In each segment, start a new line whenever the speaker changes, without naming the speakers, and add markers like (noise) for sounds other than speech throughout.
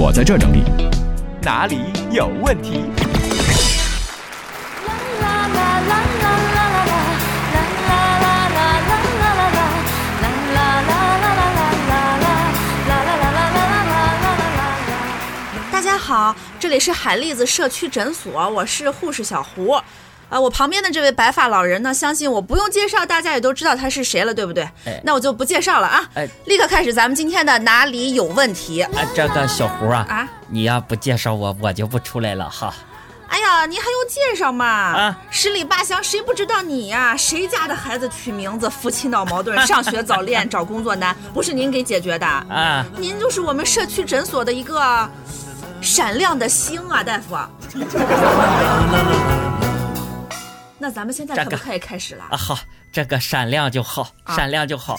我在这儿整理。
哪里有问题？
大家好，这里是海蛎子社区诊所，我是护士小胡。啊，我旁边的这位白发老人呢，相信我不用介绍，大家也都知道他是谁了，对不对？
哎
那我就不介绍了啊，
哎
立刻开始咱们今天的哪里有问题
啊，这个小胡啊，
啊？
你要不介绍我，我就不出来了哈。
哎呀，您还用介绍吗？
啊
十里八乡谁不知道你呀、谁家的孩子取名字，夫妻闹矛盾，(laughs) 上学早恋，找工作难，不是您给解决的？
啊，
您就是我们社区诊所的一个闪亮的星啊，大夫。(laughs) 那咱们现在
这个
可不可以开始了？
啊好，这个闪亮就好，
啊
闪亮就好。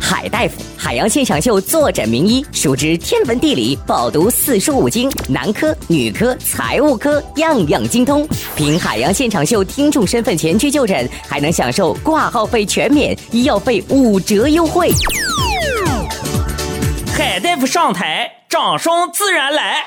海大夫，海洋现场秀坐诊名医，熟知天文地理，饱读四书五经，男科、女科、财务科样样精通。凭海洋现场秀听众身份前去就诊，还能享受挂号费全免、医药费五折优惠。
海大夫上台，掌声自然来。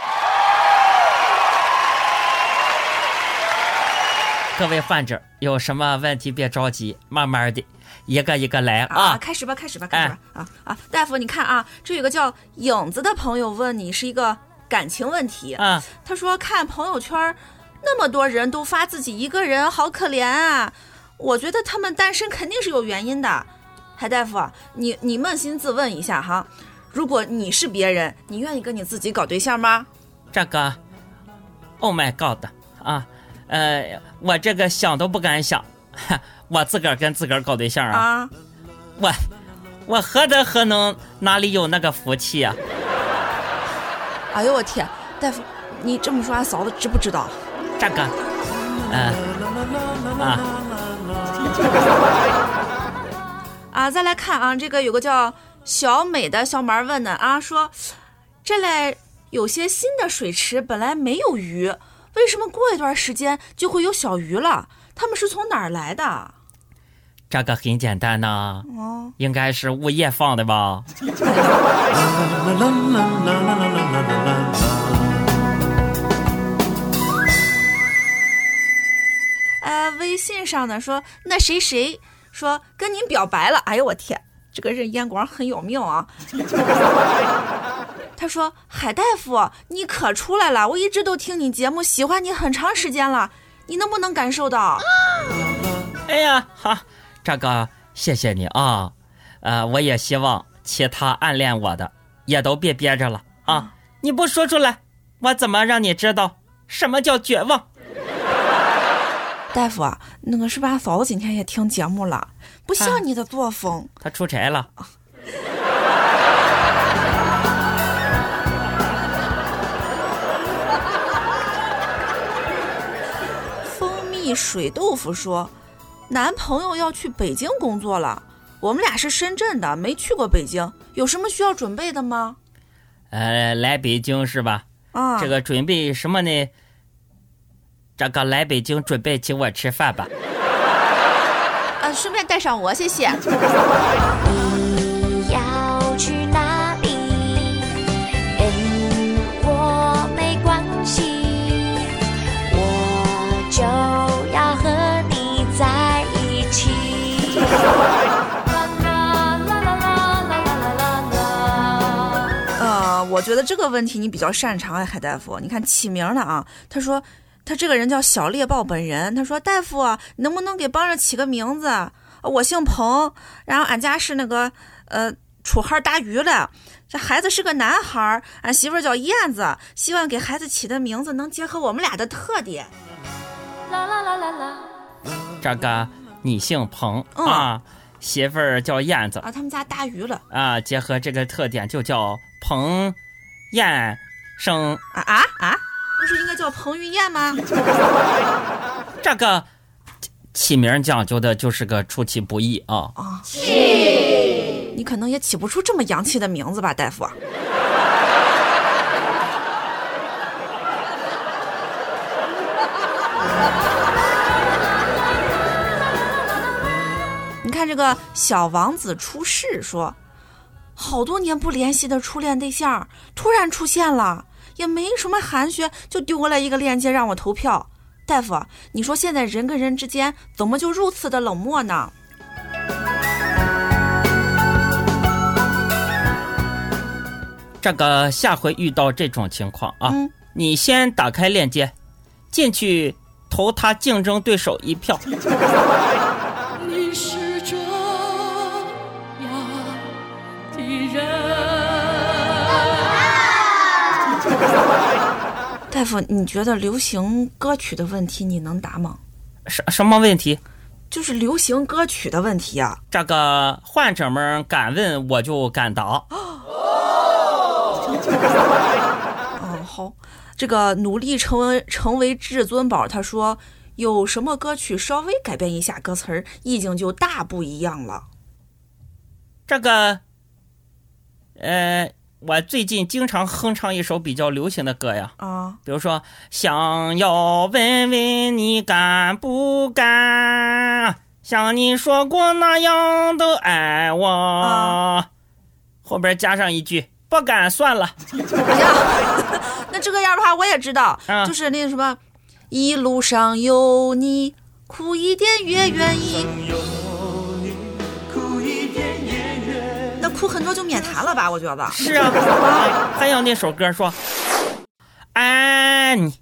各位患者有什么问题别着急，慢慢的，一个一个来
啊，
啊。
开始吧，开始吧，开始吧！啊啊，大夫，你看啊，这有个叫影子的朋友问你是一个感情问题。
啊，
他说看朋友圈，那么多人都发自己一个人，好可怜啊！我觉得他们单身肯定是有原因的。海大夫啊，你你扪心自问一下哈，如果你是别人，你愿意跟你自己搞对象吗？
这个，Oh my God 啊，呃，我这个想都不敢想，哈 (laughs) 我自个儿跟自个儿搞对象啊，
啊，
我我何德何能，哪里有那个福气啊？
哎呦我天，大夫，你这么说，俺嫂子知不知道？
这个，嗯、啊，(laughs)
啊，再来看啊，这个有个叫小美的小蛮问的啊，说这类有些新的水池本来没有鱼，为什么过一段时间就会有小鱼了？它们是从哪儿来的？
这个很简单呐、
哦，
应该是物业放的吧？(laughs)
呃，微信上呢说那谁谁说跟您表白了，哎呦我天，这个人眼光很有命啊。他说：“海大夫，你可出来了！我一直都听你节目，喜欢你很长时间了，你能不能感受到？
哎呀，哈，这个谢谢你啊，呃，我也希望其他暗恋我的也都别憋着了啊！你不说出来，我怎么让你知道什么叫绝望？
大夫啊，那个是吧嫂子今天也听节目了？不像你的作风。
他出差了。
蜜水豆腐说，男朋友要去北京工作了，我们俩是深圳的，没去过北京，有什么需要准备的吗？
呃，来北京是吧？
啊，
这个准备什么呢？这个来北京准备请我吃饭吧。
啊，顺便带上我，谢谢。
我
觉得这个问题你比较擅长哎，海大夫。你看起名了啊，他说他这个人叫小猎豹本人，他说大夫，能不能给帮着起个名字？呃我姓彭，然后俺家是那个呃楚汉大鱼的，这孩子是个男孩，俺媳妇儿叫燕子，希望给孩子起的名字能结合我们俩的特点。
啦啦啦啦啦这个你姓彭、
嗯
啊，媳妇儿叫燕子
啊，他们家大鱼了
啊，结合这个特点就叫彭燕生。
啊啊啊！不是应该叫彭于晏吗？(laughs)
这个起名讲究的就是个出其不意啊。
啊你可能也起不出这么洋气的名字吧，大夫。(laughs) 你看这个小王子出世说，好多年不联系的初恋对象突然出现了，也没什么寒暄，就丢过来一个链接让我投票。大夫，你说现在人跟人之间怎么就如此的冷漠呢？
这个下回遇到这种情况啊，
嗯
你先打开链接，进去投他竞争对手一票。
你 (laughs) 是
大夫，你觉得流行歌曲的问题你能答吗？
什什么问题？
就是流行歌曲的问题啊。
这个患者们敢问，我就敢答。
嗯，好，这个努力成为成为至尊宝，他说有什么歌曲稍微改变一下歌词儿，意境就大不一样了。
这个，呃，我最近经常哼唱一首比较流行的歌呀，
啊，
比如说想要问问你敢不敢，像你说过那样的爱我，
啊。
后边加上一句不敢算了。
哎呀，(laughs) 那这个样的话我也知道，
啊。
就是那个什么，一路上有你，苦一点也愿意。很多就免谈了吧？我觉得。
是啊，啊还有那首歌说，爱你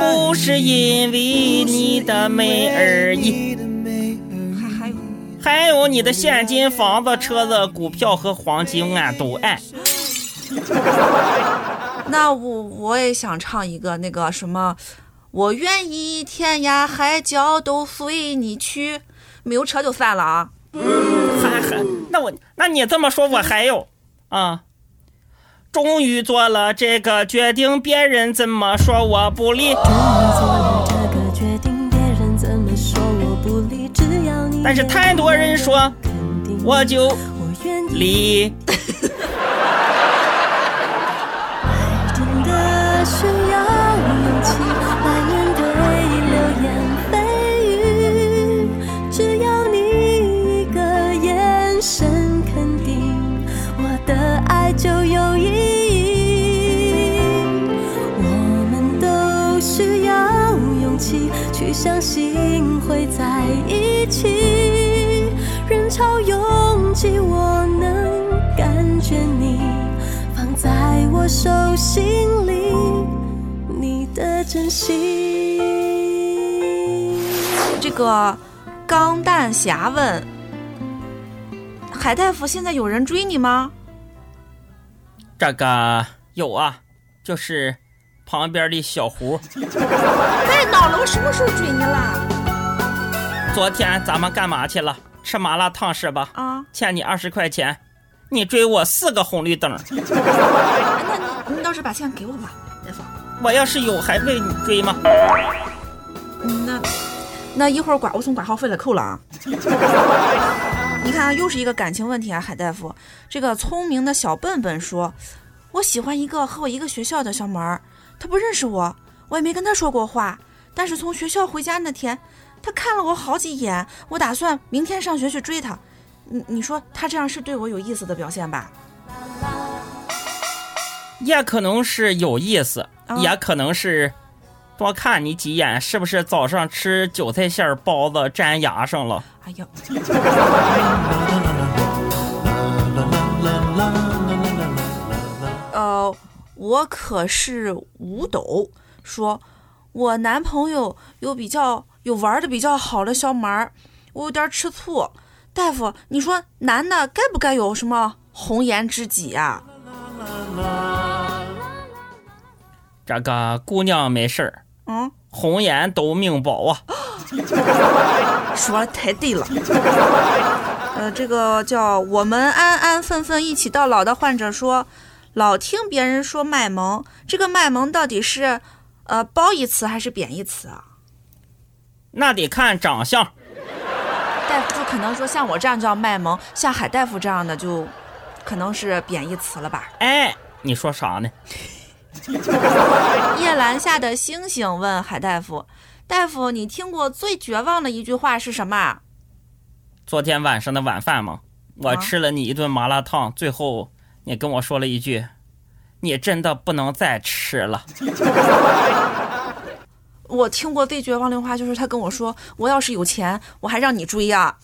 不是因为你的美而已。
还还有，
还有你的现金、房子、车子、股票和黄金，俺都爱。(laughs)
那我我也想唱一个那个什么，我愿意天涯海角都随你去。没有车就算了啊。
还还，那我那你这么说，我还有啊。终于做了这个决定，别人怎么说我不理。但是太多人说，我就
我愿意。
理。(laughs)
真的需去相信会在一起，人潮拥挤，我能感觉你。放在我手心里，你的真心。
这个钢弹侠问海大夫：“现在有人追你吗
这个有啊，就是旁边的小胡。？”
别闹了，我什么时候追你了？
昨天咱们干嘛去了？吃麻辣烫是吧？
啊，
欠你二十块钱，你追我四个红绿灯。
哎那你你倒是把钱给我吧，大夫。
我要是有，还为你追吗？
嗯，那那一会儿挂我从挂号费里扣了啊。(laughs) 你看啊，又是一个感情问题啊，海大夫。这个聪明的小笨笨说：“我喜欢一个和我一个学校的小妹儿，她不认识我，我也没跟他说过话。但是从学校回家那天，他看了我好几眼，我打算明天上学去追他。你你说他这样是对我有意思的表现吧？
也可能是有意思，
啊
也可能是多看你几眼，是不是早上吃韭菜馅儿包子粘牙上了？
哎呀，(laughs) 我可是五斗，说我男朋友有比较有玩的比较好的小妹儿，我有点吃醋。大夫，你说男的该不该有什么红颜知己啊？
这个姑娘没事儿，
嗯，
红颜都命薄啊。(laughs)
说的太对了。呃，这个叫我们安安分分一起到老的患者说，老听别人说卖萌，这个卖萌到底是呃褒义词还是贬义词啊？
那得看长相。
大夫就可能说像我这样叫卖萌，像海大夫这样的就可能是贬义词了吧？
哎，你说啥呢？
夜阑下的星星问海大夫：“大夫，你听过最绝望的一句话是什么？
昨天晚上的晚饭吗？我
啊
吃了你一顿麻辣烫，最后你跟我说了一句：“你真的不能再吃了。(laughs)
我听过最绝望的话，就是他跟我说：“我要是有钱，我还让你追啊。”